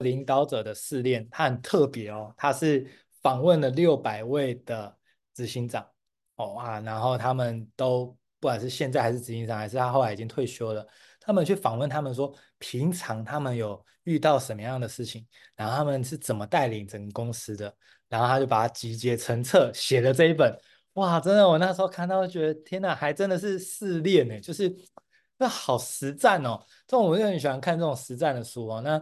领导者的试炼，它很特别哦，它是访问了六百位的执行长哦啊，然后他们都不管是现在还是执行长，还是他后来已经退休了，他们去访问他们说，平常他们有遇到什么样的事情，然后他们是怎么带领整个公司的，然后他就把它集结成册，写了这一本。哇，真的，我那时候看到觉得天哪，还真的是试炼呢，就是那好实战哦。这种我就很喜欢看这种实战的书哦。那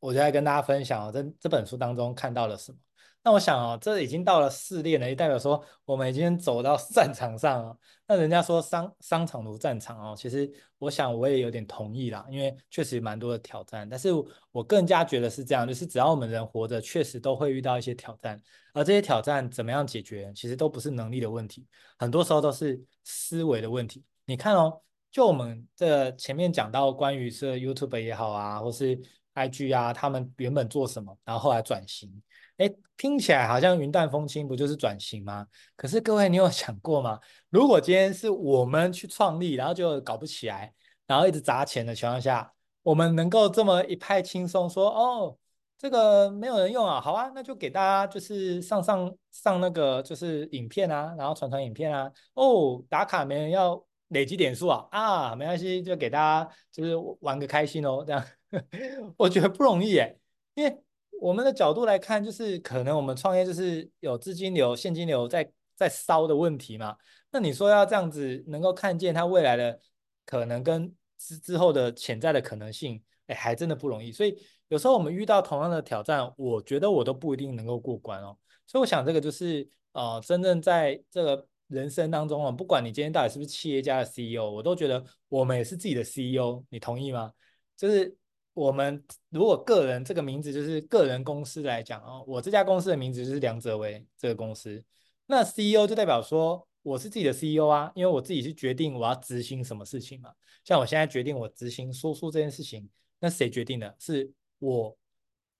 我就来跟大家分享哦，这这本书当中看到了什么？那我想哦，这已经到了试炼了，也代表说我们已经走到战场上了。那人家说商商场如战场哦，其实我想我也有点同意啦，因为确实蛮多的挑战。但是我更加觉得是这样，就是只要我们人活着，确实都会遇到一些挑战，而这些挑战怎么样解决，其实都不是能力的问题，很多时候都是思维的问题。你看哦，就我们这前面讲到关于是 YouTube 也好啊，或是 IG 啊，他们原本做什么，然后后来转型。哎，听起来好像云淡风轻，不就是转型吗？可是各位，你有 想过吗？如果今天是我们去创立，然后就搞不起来，然后一直砸钱的情况下，我们能够这么一派轻松说，哦，这个没有人用啊，好啊，那就给大家就是上上上那个就是影片啊，然后传传影片啊，哦，打卡没人要累积点数啊，啊，没关系，就给大家就是玩个开心哦，这样，我觉得不容易耶，因为。我们的角度来看，就是可能我们创业就是有资金流、现金流在在烧的问题嘛。那你说要这样子能够看见它未来的可能跟之之后的潜在的可能性，哎，还真的不容易。所以有时候我们遇到同样的挑战，我觉得我都不一定能够过关哦。所以我想这个就是呃，真正在这个人生当中啊，不管你今天到底是不是企业家的 CEO，我都觉得我们也是自己的 CEO。你同意吗？就是。我们如果个人这个名字就是个人公司来讲哦，我这家公司的名字就是梁哲维这个公司，那 CEO 就代表说我是自己的 CEO 啊，因为我自己去决定我要执行什么事情嘛。像我现在决定我执行说书这件事情，那谁决定的？是我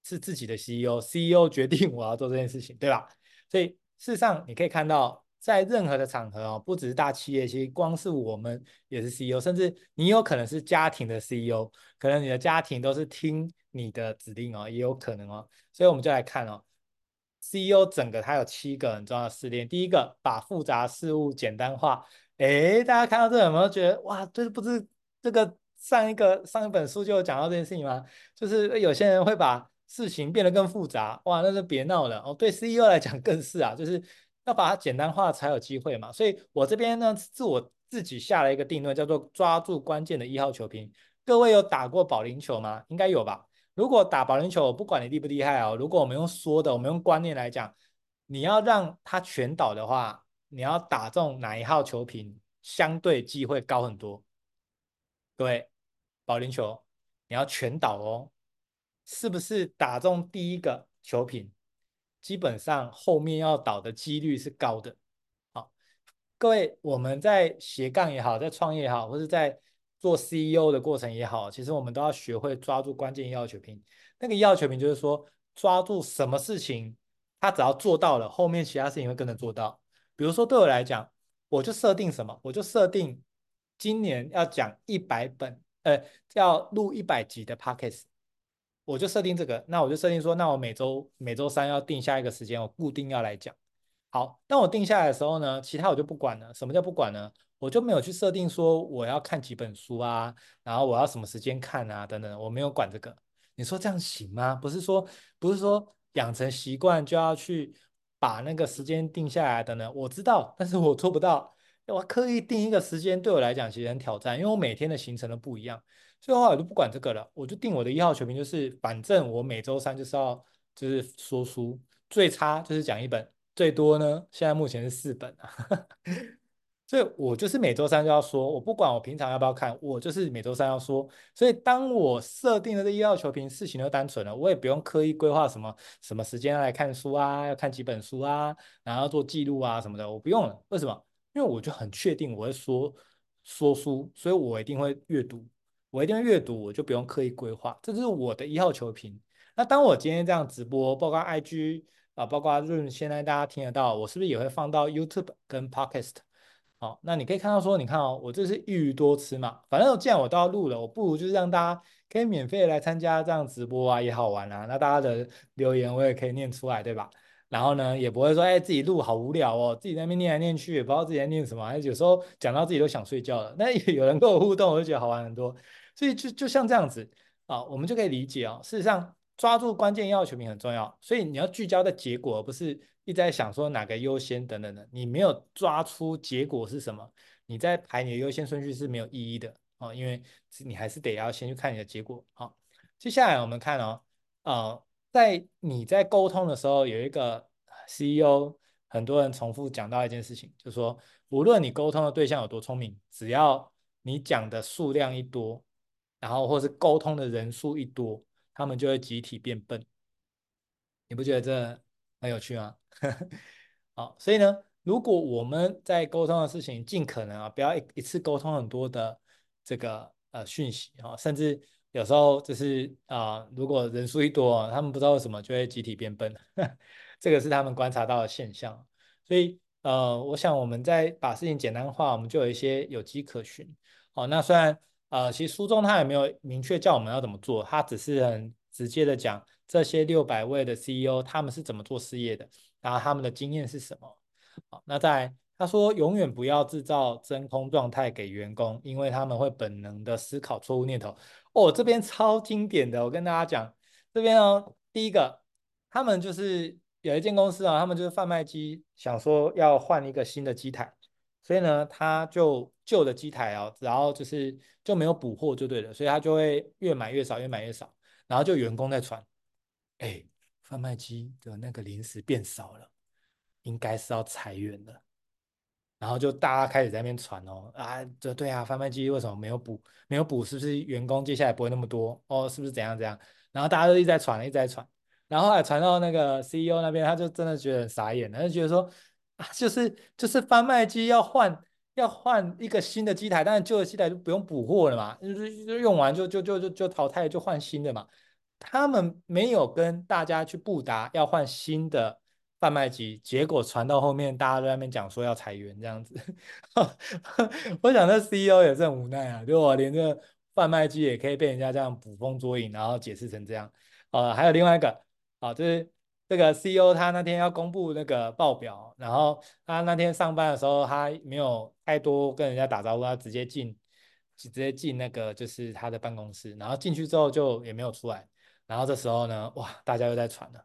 是自己的 CEO，CEO 决定我要做这件事情，对吧？所以事实上你可以看到。在任何的场合哦，不只是大企业，其实光是我们也是 CEO，甚至你有可能是家庭的 CEO，可能你的家庭都是听你的指令哦，也有可能哦。所以我们就来看哦，CEO 整个它有七个很重要的试炼。第一个，把复杂事物简单化。诶，大家看到这有没有觉得哇，这不是这个上一个上一本书就有讲到这件事情吗？就是有些人会把事情变得更复杂，哇，那就别闹了哦。对 CEO 来讲更是啊，就是。要把它简单化才有机会嘛，所以我这边呢，是我自己下了一个定论，叫做抓住关键的一号球瓶。各位有打过保龄球吗？应该有吧。如果打保龄球，不管你厉不厉害哦，如果我们用说的，我们用观念来讲，你要让它全倒的话，你要打中哪一号球瓶，相对机会高很多。各位，保龄球你要全倒哦，是不是打中第一个球瓶？基本上后面要倒的几率是高的，好，各位，我们在斜杠也好，在创业也好，或是在做 CEO 的过程也好，其实我们都要学会抓住关键一号球瓶。那个一号球瓶就是说，抓住什么事情，他只要做到了，后面其他事情会跟着做到。比如说对我来讲，我就设定什么，我就设定今年要讲一百本，呃，要录一百集的 Podcast。我就设定这个，那我就设定说，那我每周每周三要定下一个时间，我固定要来讲。好，当我定下来的时候呢，其他我就不管了。什么叫不管呢？我就没有去设定说我要看几本书啊，然后我要什么时间看啊，等等，我没有管这个。你说这样行吗？不是说不是说养成习惯就要去把那个时间定下来等等，我知道，但是我做不到。我刻意定一个时间，对我来讲其实很挑战，因为我每天的行程都不一样。所以的话，我就不管这个了，我就定我的一号球评，就是反正我每周三就是要就是说书，最差就是讲一本，最多呢现在目前是四本啊。所以我就是每周三就要说，我不管我平常要不要看，我就是每周三要说。所以当我设定了这一号球评，事情就单纯了，我也不用刻意规划什么什么时间来看书啊，要看几本书啊，然后做记录啊什么的，我不用了。为什么？因为我就很确定我会说说书，所以我一定会阅读。我一定要阅读，我就不用刻意规划，这就是我的一号球瓶。那当我今天这样直播，包括 IG 啊，包括 Room，现在大家听得到，我是不是也会放到 YouTube 跟 Podcast？好，那你可以看到说，你看哦，我这是一鱼多吃嘛，反正既然我都要录了，我不如就是让大家可以免费来参加这样直播啊，也好玩啊。那大家的留言我也可以念出来，对吧？然后呢，也不会说哎自己录好无聊哦，自己在那边念来念去，也不知道自己在念什么，有时候讲到自己都想睡觉了。那 有人跟我互动，我就觉得好玩很多。所以就就像这样子啊，我们就可以理解哦，事实上抓住关键要求品很重要，所以你要聚焦的结果，而不是。一直在想说哪个优先等等的，你没有抓出结果是什么，你在排你的优先顺序是没有意义的哦，因为你还是得要先去看你的结果。好，接下来我们看哦，呃，在你在沟通的时候，有一个 CEO，很多人重复讲到一件事情，就是说，无论你沟通的对象有多聪明，只要你讲的数量一多，然后或是沟通的人数一多，他们就会集体变笨。你不觉得这很有趣吗？好，所以呢，如果我们在沟通的事情，尽可能啊，不要一一次沟通很多的这个呃讯息啊，甚至有时候就是啊、如果人数一多，他们不知道为什么就会集体变笨，这个是他们观察到的现象。所以呃，我想我们在把事情简单化，我们就有一些有迹可循。好，那虽然呃，其实书中他也没有明确叫我们要怎么做，他只是很直接的讲这些六百位的 CEO 他们是怎么做事业的。然后他们的经验是什么？好，那在他说，永远不要制造真空状态给员工，因为他们会本能的思考错误念头。哦，这边超经典的，我跟大家讲，这边哦，第一个，他们就是有一间公司啊，他们就是贩卖机，想说要换一个新的机台，所以呢，他就旧的机台啊，然后就是就没有补货就对了，所以他就会越买越少，越买越少，然后就员工在传，哎。贩卖机的那个零食变少了，应该是要裁员了。然后就大家开始在那边传哦，啊，这对啊，贩卖机为什么没有补？没有补，是不是员工接下来不会那么多？哦，是不是怎样怎样？然后大家都一直在传，一直在传。然后还传到那个 CEO 那边，他就真的觉得很傻眼，他就觉得说 就是就是贩卖机要换要换一个新的机台，但是旧的机台就不用补货了嘛，就是就用完就就就就就淘汰，就换新的嘛。他们没有跟大家去布达要换新的贩卖机，结果传到后面，大家都在那边讲说要裁员这样子。我想那 CEO 也是很无奈啊，就我连这个贩卖机也可以被人家这样捕风捉影，然后解释成这样。呃，还有另外一个，啊，就是这个 CEO 他那天要公布那个报表，然后他那天上班的时候，他没有太多跟人家打招呼，他直接进，直接进那个就是他的办公室，然后进去之后就也没有出来。然后这时候呢，哇，大家又在传了，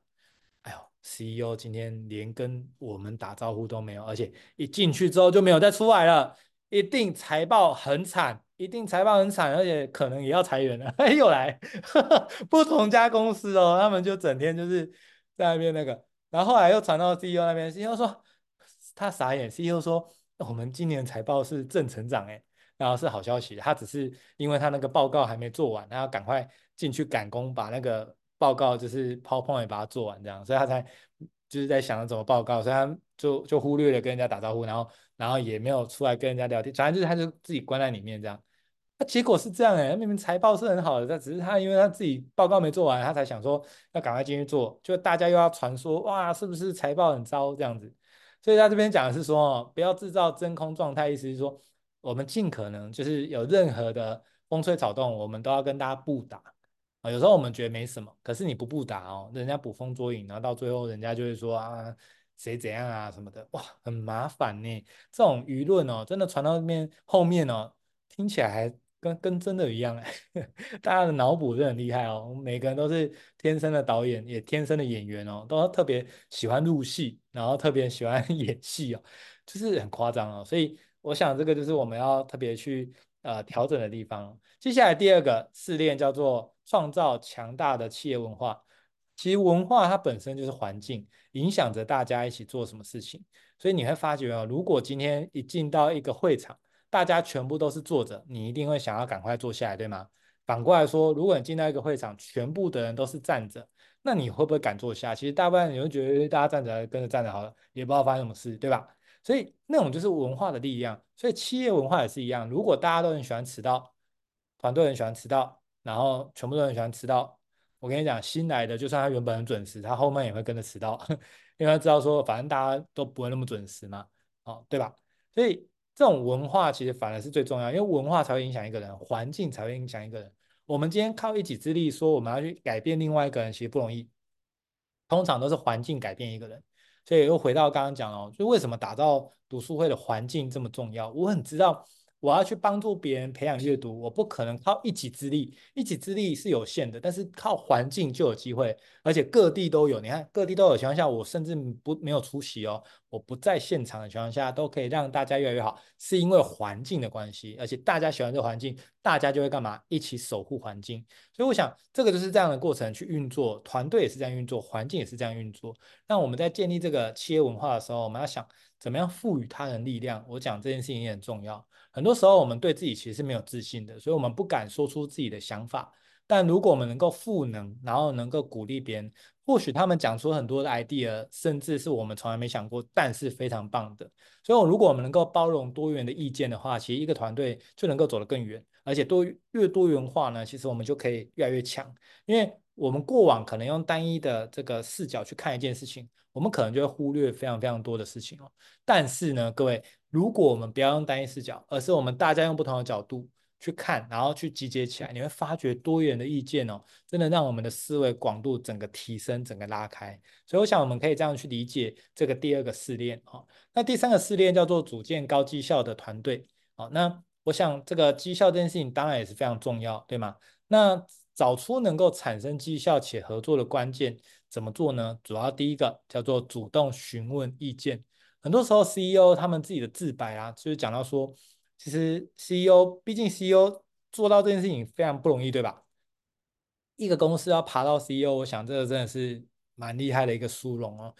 哎呦，CEO 今天连跟我们打招呼都没有，而且一进去之后就没有再出来了，一定财报很惨，一定财报很惨，而且可能也要裁员了。哎，又来呵呵，不同家公司哦，他们就整天就是在那边那个，然后后来又传到 CEO 那边，CEO 说他傻眼，CEO 说我们今年财报是正成长，哎，然后是好消息，他只是因为他那个报告还没做完，他要赶快。进去赶工，把那个报告就是 PowerPoint 把它做完，这样，所以他才就是在想着怎么报告，所以他就就忽略了跟人家打招呼，然后然后也没有出来跟人家聊天，反正就是他就自己关在里面这样。那 结果是这样哎、明明财报是很好的，但只是他因为他自己报告没做完，他才想说要赶快进去做，就大家又要传说哇，是不是财报很糟这样子？所以他这边讲的是说哦，不要制造真空状态，意思是说我们尽可能就是有任何的风吹草动，我们都要跟大家布达。有时候我们觉得没什么，可是你不布达哦，人家捕风捉影，然后到最后人家就会说啊，谁怎样啊什么的，哇，很麻烦呢。这种舆论哦，真的传到面后面哦，听起来还跟跟真的一样哎。大家的脑补是很厉害哦，每个人都是天生的导演，也天生的演员哦，都特别喜欢入戏，然后特别喜欢 演戏哦，就是很夸张哦。所以我想这个就是我们要特别去呃调整的地方。接下来第二个试炼叫做。创造强大的企业文化，其实文化它本身就是环境，影响着大家一起做什么事情。所以你会发觉哦，如果今天一进到一个会场，大家全部都是坐着，你一定会想要赶快坐下来，对吗？反过来说，如果你进到一个会场，全部的人都是站着，那你会不会敢坐下？其实大部分人会觉得大家站着跟着站着好了，也不知道发生什么事，对吧？所以那种就是文化的力量。所以企业文化也是一样，如果大家都很喜欢迟到，团队很喜欢迟到。然后全部都很喜欢迟到，我跟你讲，新来的就算他原本很准时，他后面也会跟着迟到，因为他知道说反正大家都不会那么准时嘛，哦，对吧？所以这种文化其实反而是最重要，因为文化才会影响一个人，环境才会影响一个人。我们今天靠一己之力说我们要去改变另外一个人，其实不容易，通常都是环境改变一个人。所以又回到刚刚讲了，就为什么打造读书会的环境这么重要？我很知道。我要去帮助别人培养阅读，我不可能靠一己之力，一己之力是有限的，但是靠环境就有机会，而且各地都有。你看各地都有情况下，我甚至不没有出席哦，我不在现场的情况下，都可以让大家越来越好，是因为环境的关系，而且大家喜欢这环境，大家就会干嘛？一起守护环境。所以我想，这个就是这样的过程去运作，团队也是这样运作，环境也是这样运作。那我们在建立这个企业文化的时候，我们要想怎么样赋予他人力量。我讲这件事情也很重要。很多时候，我们对自己其实是没有自信的，所以我们不敢说出自己的想法。但如果我们能够赋能，然后能够鼓励别人，或许他们讲出很多的 idea，甚至是我们从来没想过，但是非常棒的。所以，如果我们能够包容多元的意见的话，其实一个团队就能够走得更远。而且多越多元化呢，其实我们就可以越来越强。因为我们过往可能用单一的这个视角去看一件事情，我们可能就会忽略非常非常多的事情哦。但是呢，各位。如果我们不要用单一视角，而是我们大家用不同的角度去看，然后去集结起来，你会发觉多元的意见哦，真的让我们的思维广度整个提升，整个拉开。所以我想我们可以这样去理解这个第二个试炼哦。那第三个试炼叫做组建高绩效的团队哦。那我想这个绩效这件事情当然也是非常重要，对吗？那找出能够产生绩效且合作的关键怎么做呢？主要第一个叫做主动询问意见。很多时候，CEO 他们自己的自白啊，就是讲到说，其实 CEO，毕竟 CEO 做到这件事情非常不容易，对吧？一个公司要爬到 CEO，我想这个真的是蛮厉害的一个殊荣哦。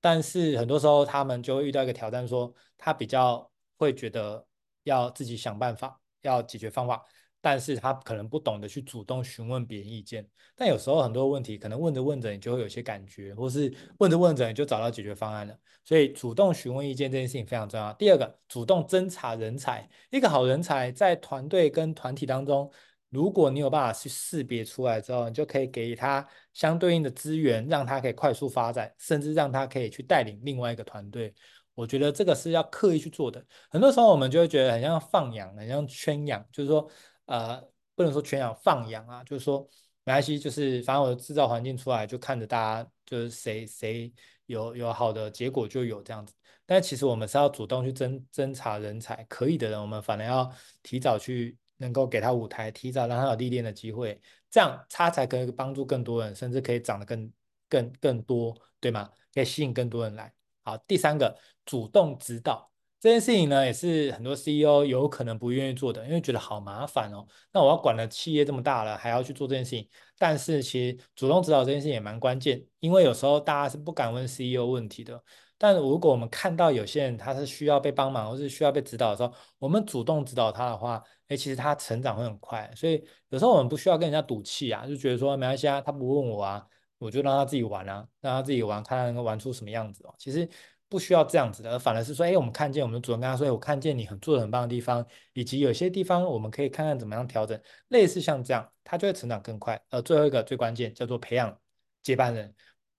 但是很多时候，他们就会遇到一个挑战，说他比较会觉得要自己想办法，要解决方法。但是他可能不懂得去主动询问别人意见，但有时候很多问题可能问着问着你就会有些感觉，或是问着问着你就找到解决方案了。所以主动询问意见这件事情非常重要。第二个，主动侦查人才，一个好人才在团队跟团体当中，如果你有办法去识别出来之后，你就可以给他相对应的资源，让他可以快速发展，甚至让他可以去带领另外一个团队。我觉得这个是要刻意去做的。很多时候我们就会觉得很像放养，很像圈养，就是说。呃，不能说全养放养啊，就是说没关系，就是反正我的制造环境出来，就看着大家，就是谁谁有有好的结果就有这样子。但其实我们是要主动去侦侦查人才，可以的人，我们反而要提早去能够给他舞台，提早让他有历练的机会，这样他才可以帮助更多人，甚至可以长得更更更多，对吗？可以吸引更多人来。好，第三个，主动指导。这件事情呢，也是很多 CEO 有可能不愿意做的，因为觉得好麻烦哦。那我要管的企业这么大了，还要去做这件事情。但是其实主动指导这件事情也蛮关键，因为有时候大家是不敢问 CEO 问题的。但如果我们看到有些人他是需要被帮忙，或是需要被指导的时候，我们主动指导他的话，诶，其实他成长会很快。所以有时候我们不需要跟人家赌气啊，就觉得说没关系啊，他不问我啊，我就让他自己玩啊，让他自己玩，看他能够玩出什么样子哦。其实。不需要这样子的，而反而是说，哎，我们看见我们的主人跟他说，我看见你很做的很棒的地方，以及有些地方我们可以看看怎么样调整，类似像这样，他就会成长更快。而最后一个最关键叫做培养接班人。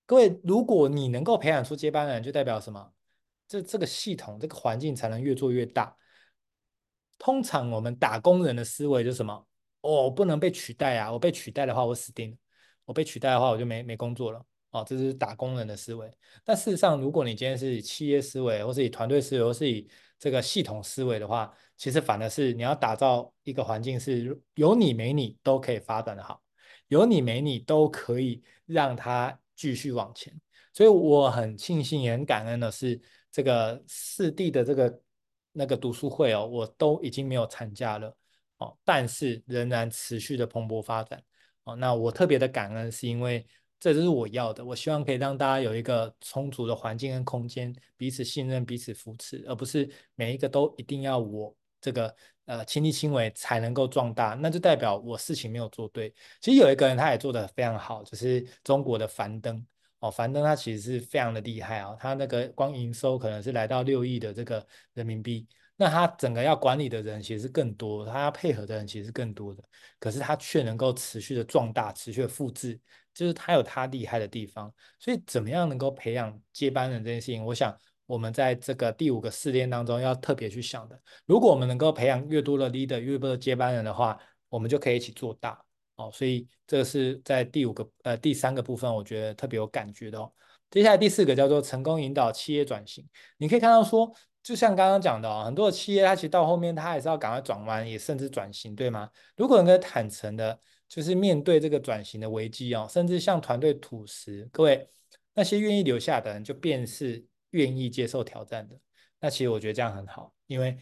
各位，如果你能够培养出接班人，就代表什么？这这个系统这个环境才能越做越大。通常我们打工人的思维就是什么？哦，不能被取代啊！我被取代的话，我死定了。我被取代的话，我就没没工作了。哦，这是打工人的思维。但事实上，如果你今天是以企业思维，或是以团队思维，或是以这个系统思维的话，其实反而是你要打造一个环境，是有你没你都可以发展的好，有你没你都可以让它继续往前。所以我很庆幸也很感恩的是，这个四地的这个那个读书会哦，我都已经没有参加了哦，但是仍然持续的蓬勃发展哦。那我特别的感恩，是因为。这就是我要的。我希望可以让大家有一个充足的环境跟空间，彼此信任、彼此扶持，而不是每一个都一定要我这个呃亲力亲为才能够壮大。那就代表我事情没有做对。其实有一个人他也做得非常好，就是中国的樊登哦。樊登他其实是非常的厉害啊、哦，他那个光营收可能是来到六亿的这个人民币。那他整个要管理的人其实是更多，他要配合的人其实是更多的，可是他却能够持续的壮大，持续的复制。就是他有他厉害的地方，所以怎么样能够培养接班人这件事情，我想我们在这个第五个试炼当中要特别去想的。如果我们能够培养越多的 leader，越多的接班人的话，我们就可以一起做大哦。所以这个是在第五个呃第三个部分，我觉得特别有感觉的哦。接下来第四个叫做成功引导企业转型。你可以看到说，就像刚刚讲的哦，很多的企业它其实到后面它还是要赶快转弯，也甚至转型，对吗？如果能够坦诚的，就是面对这个转型的危机哦，甚至向团队吐实，各位那些愿意留下的人，就便是愿意接受挑战的。那其实我觉得这样很好，因为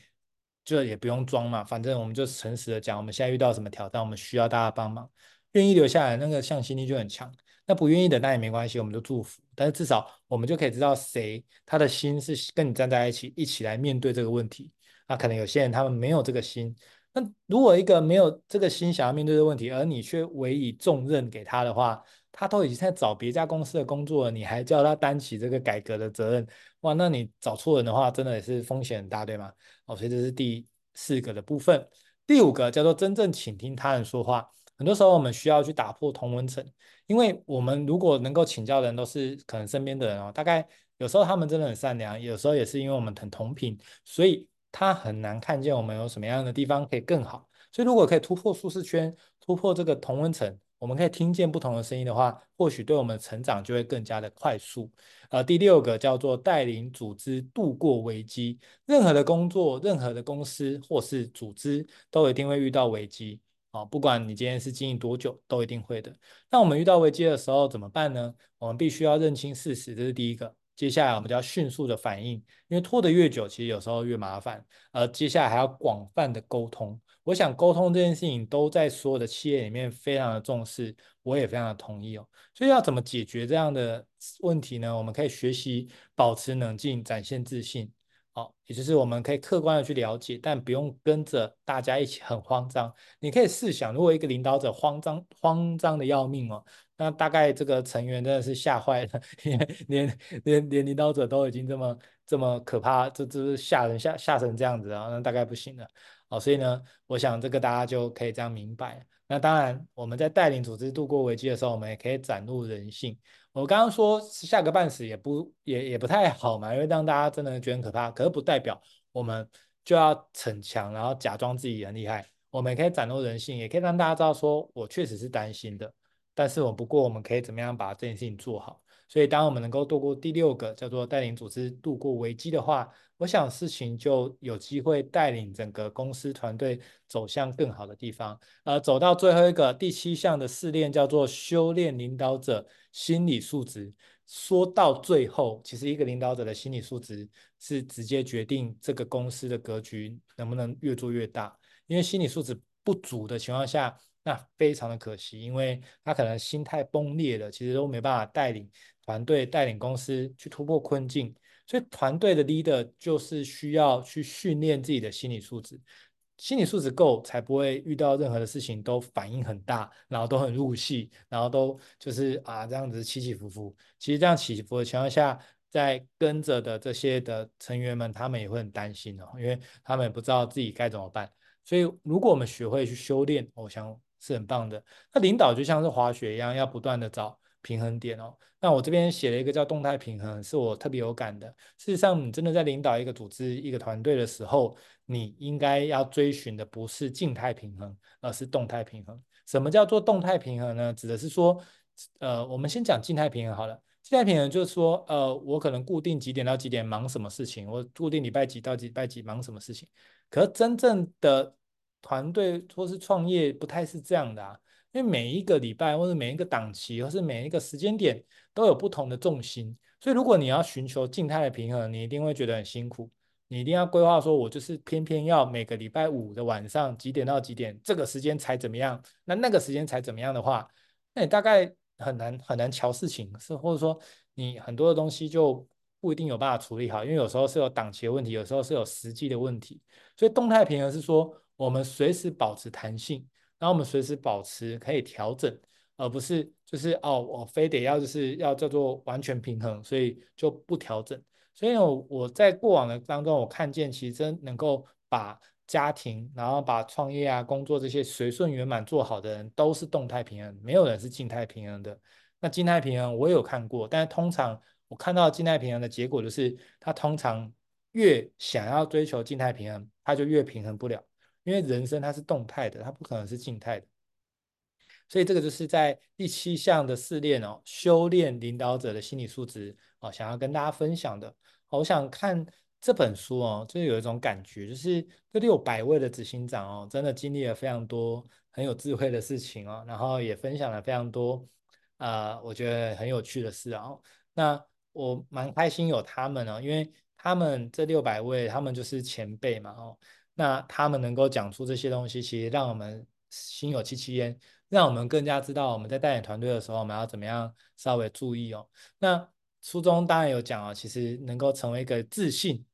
就也不用装嘛，反正我们就诚实的讲，我们现在遇到什么挑战，我们需要大家帮忙，愿意留下来，那个向心力就很强。那不愿意的那也没关系，我们就祝福。但是至少我们就可以知道谁他的心是跟你站在一起，一起来面对这个问题。那可能有些人他们没有这个心。那如果一个没有这个心想要面对的问题，而你却委以重任给他的话，他都已经在找别家公司的工作了，你还叫他担起这个改革的责任，哇，那你找错人的话，真的也是风险很大，对吗？哦，所以这是第四个的部分。第五个叫做真正倾听他人说话。很多时候我们需要去打破同温层，因为我们如果能够请教的人都是可能身边的人哦，大概有时候他们真的很善良，有时候也是因为我们很同频，所以他很难看见我们有什么样的地方可以更好。所以如果可以突破舒适圈，突破这个同温层，我们可以听见不同的声音的话，或许对我们成长就会更加的快速。呃，第六个叫做带领组织度过危机，任何的工作、任何的公司或是组织都一定会遇到危机。哦，不管你今天是经营多久，都一定会的。那我们遇到危机的时候怎么办呢？我们必须要认清事实，这是第一个。接下来我们就要迅速的反应，因为拖得越久，其实有时候越麻烦。而接下来还要广泛的沟通。我想沟通这件事情都在所有的企业里面非常的重视，我也非常的同意哦。所以要怎么解决这样的问题呢？我们可以学习保持冷静，展现自信。好，也就是我们可以客观的去了解，但不用跟着大家一起很慌张。你可以试想，如果一个领导者慌张、慌张的要命哦，那大概这个成员真的是吓坏了，因 为连连连领导者都已经这么这么可怕，这这是吓人吓吓成这样子啊，那大概不行了。好，所以呢，我想这个大家就可以这样明白。那当然，我们在带领组织度过危机的时候，我们也可以展露人性。我刚刚说下个半死也不也也不太好嘛，因为让大家真的觉得很可怕。可是不代表我们就要逞强，然后假装自己很厉害。我们可以展露人性，也可以让大家知道说我确实是担心的。但是我不过我们可以怎么样把这件事情做好。所以当我们能够度过第六个叫做带领组织度过危机的话，我想事情就有机会带领整个公司团队走向更好的地方。呃，走到最后一个第七项的试炼叫做修炼领导者心理素质。说到最后，其实一个领导者的心理素质是直接决定这个公司的格局能不能越做越大。因为心理素质不足的情况下，那非常的可惜，因为他可能心态崩裂了，其实都没办法带领团队、带领公司去突破困境。所以团队的 leader 就是需要去训练自己的心理素质，心理素质够，才不会遇到任何的事情都反应很大，然后都很入戏，然后都就是啊这样子起起伏伏。其实这样起伏的情况下，在跟着的这些的成员们，他们也会很担心哦，因为他们也不知道自己该怎么办。所以如果我们学会去修炼，我想是很棒的。那领导就像是滑雪一样，要不断的找。平衡点哦，那我这边写了一个叫动态平衡，是我特别有感的。事实上，你真的在领导一个组织、一个团队的时候，你应该要追寻的不是静态平衡，而是动态平衡。什么叫做动态平衡呢？指的是说，呃，我们先讲静态平衡好了。静态平衡就是说，呃，我可能固定几点到几点忙什么事情，我固定礼拜几到礼拜几忙什么事情。可真正的团队或是创业，不太是这样的啊。因为每一个礼拜，或者每一个档期，或是每一个时间点，都有不同的重心。所以，如果你要寻求静态的平衡，你一定会觉得很辛苦。你一定要规划说，我就是偏偏要每个礼拜五的晚上几点到几点，这个时间才怎么样？那那个时间才怎么样的话，那你大概很难很难乔事情，是或者说你很多的东西就不一定有办法处理好，因为有时候是有档期的问题，有时候是有实际的问题。所以，动态平衡是说，我们随时保持弹性。然后我们随时保持可以调整，而不是就是哦，我非得要就是要叫做完全平衡，所以就不调整。所以我我在过往的当中，我看见其实真能够把家庭，然后把创业啊、工作这些随顺圆满做好的人，都是动态平衡，没有人是静态平衡的。那静态平衡我有看过，但是通常。我看到静态平衡的结果就是，他通常越想要追求静态平衡，他就越平衡不了，因为人生它是动态的，它不可能是静态的。所以这个就是在第七项的试炼哦，修炼领导者的心理素质哦，想要跟大家分享的。我想看这本书哦，就是有一种感觉，就是这六百位的执行长哦，真的经历了非常多很有智慧的事情哦，然后也分享了非常多呃，我觉得很有趣的事哦。那我蛮开心有他们哦，因为他们这六百位，他们就是前辈嘛哦，那他们能够讲出这些东西，其实让我们心有戚戚焉。让我们更加知道我们在带领团队的时候，我们要怎么样稍微注意哦。那书中当然有讲哦，其实能够成为一个自信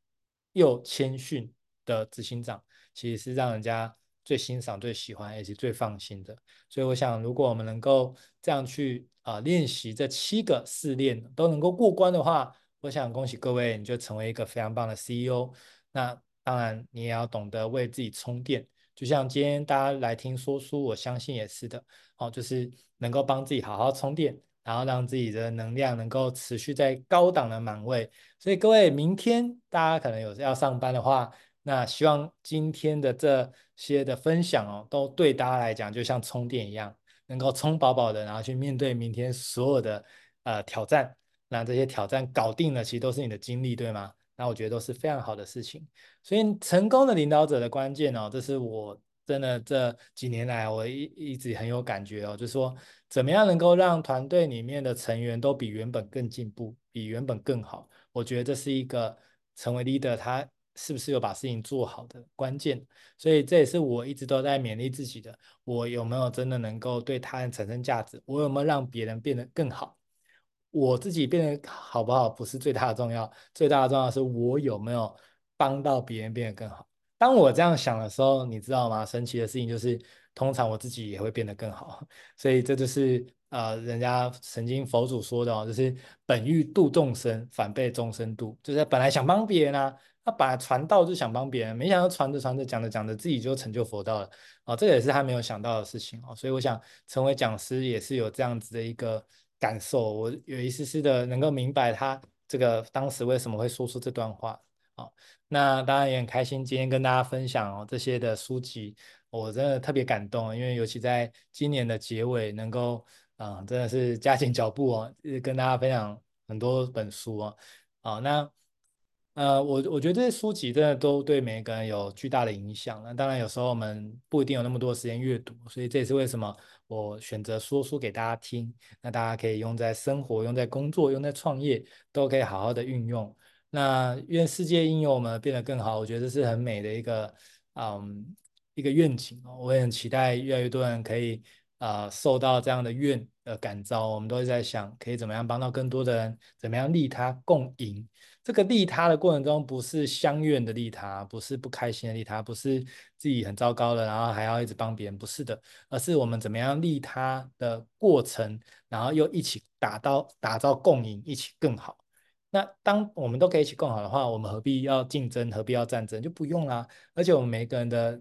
又谦逊的执行长，其实是让人家最欣赏、最喜欢，也是最放心的。所以我想，如果我们能够这样去啊、练习这七个试炼都能够过关的话，我想恭喜各位，你就成为一个非常棒的 CEO。那当然，你也要懂得为自己充电。就像今天大家来听说书，我相信也是的，哦，就是能够帮自己好好充电，然后让自己的能量能够持续在高档的满位。所以各位，明天大家可能有要上班的话，那希望今天的这些的分享哦，都对大家来讲就像充电一样，能够充饱饱的，然后去面对明天所有的呃挑战。那这些挑战搞定了，其实都是你的经历，对吗？那我觉得都是非常好的事情，所以成功的领导者的关键哦，这是我真的这几年来我一一直很有感觉哦，就是说怎么样能够让团队里面的成员都比原本更进步，比原本更好。我觉得这是一个成为 leader 他是不是有把事情做好的关键。所以这也是我一直都在勉励自己的，我有没有真的能够对他人产生价值？我有没有让别人变得更好？我自己变得好不好不是最大的重要，最大的重要是我有没有帮到别人变得更好。当我这样想的时候，你知道吗？神奇的事情就是，通常我自己也会变得更好。所以这就是呃，人家曾经佛祖说的哦，就是本欲度众生，反被众生度。就是本来想帮别人啊，他本来传道就想帮别人，没想到传着传着讲着讲着自己就成就佛道了。哦，这也是他没有想到的事情哦。所以我想成为讲师也是有这样子的一个。感受，我有一丝丝的能够明白他这个当时为什么会说出这段话。啊，那当然也很开心今天跟大家分享哦这些的书籍，我真的特别感动，因为尤其在今年的结尾能够啊、真的是加紧脚步哦，跟大家分享很多本书哦。好，那。呃，我我觉得这些书籍真的都对每一个人有巨大的影响。那当然，有时候我们不一定有那么多时间阅读，所以这也是为什么我选择说书给大家听。那大家可以用在生活、用在工作、用在创业，都可以好好的运用。那愿世界因有我们变得更好，我觉得这是很美的一个嗯一个愿景。我也很期待越来越多人可以啊、呃、受到这样的愿的感召。我们都是在想，可以怎么样帮到更多的人，怎么样利他共赢。这个利他的过程中，不是相怨的利他，不是不开心的利他，不是自己很糟糕了，然后还要一直帮别人，不是的，而是我们怎么样利他的过程，然后又一起打到打造共赢，一起更好。那当我们都可以一起更好的话，我们何必要竞争，何必要战争，就不用啦。而且我们每个人的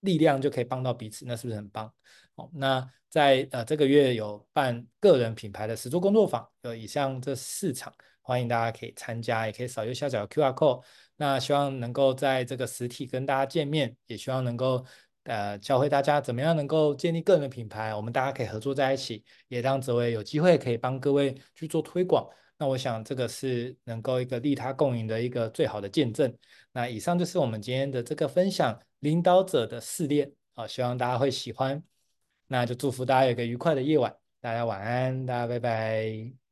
力量就可以帮到彼此，那是不是很棒？好，那在呃这个月有办个人品牌的实作工作坊，有以上这四场。欢迎大家可以参加，也可以扫右下角的 QR code。那希望能够在这个实体跟大家见面，也希望能够呃教会大家怎么样能够建立个人的品牌。我们大家可以合作在一起，也让哲维有机会可以帮各位去做推广。那我想这个是能够一个利他共赢的一个最好的见证。那以上就是我们今天的这个分享，领导者的试炼啊，希望大家会喜欢。那就祝福大家有个愉快的夜晚，大家晚安，大家拜拜。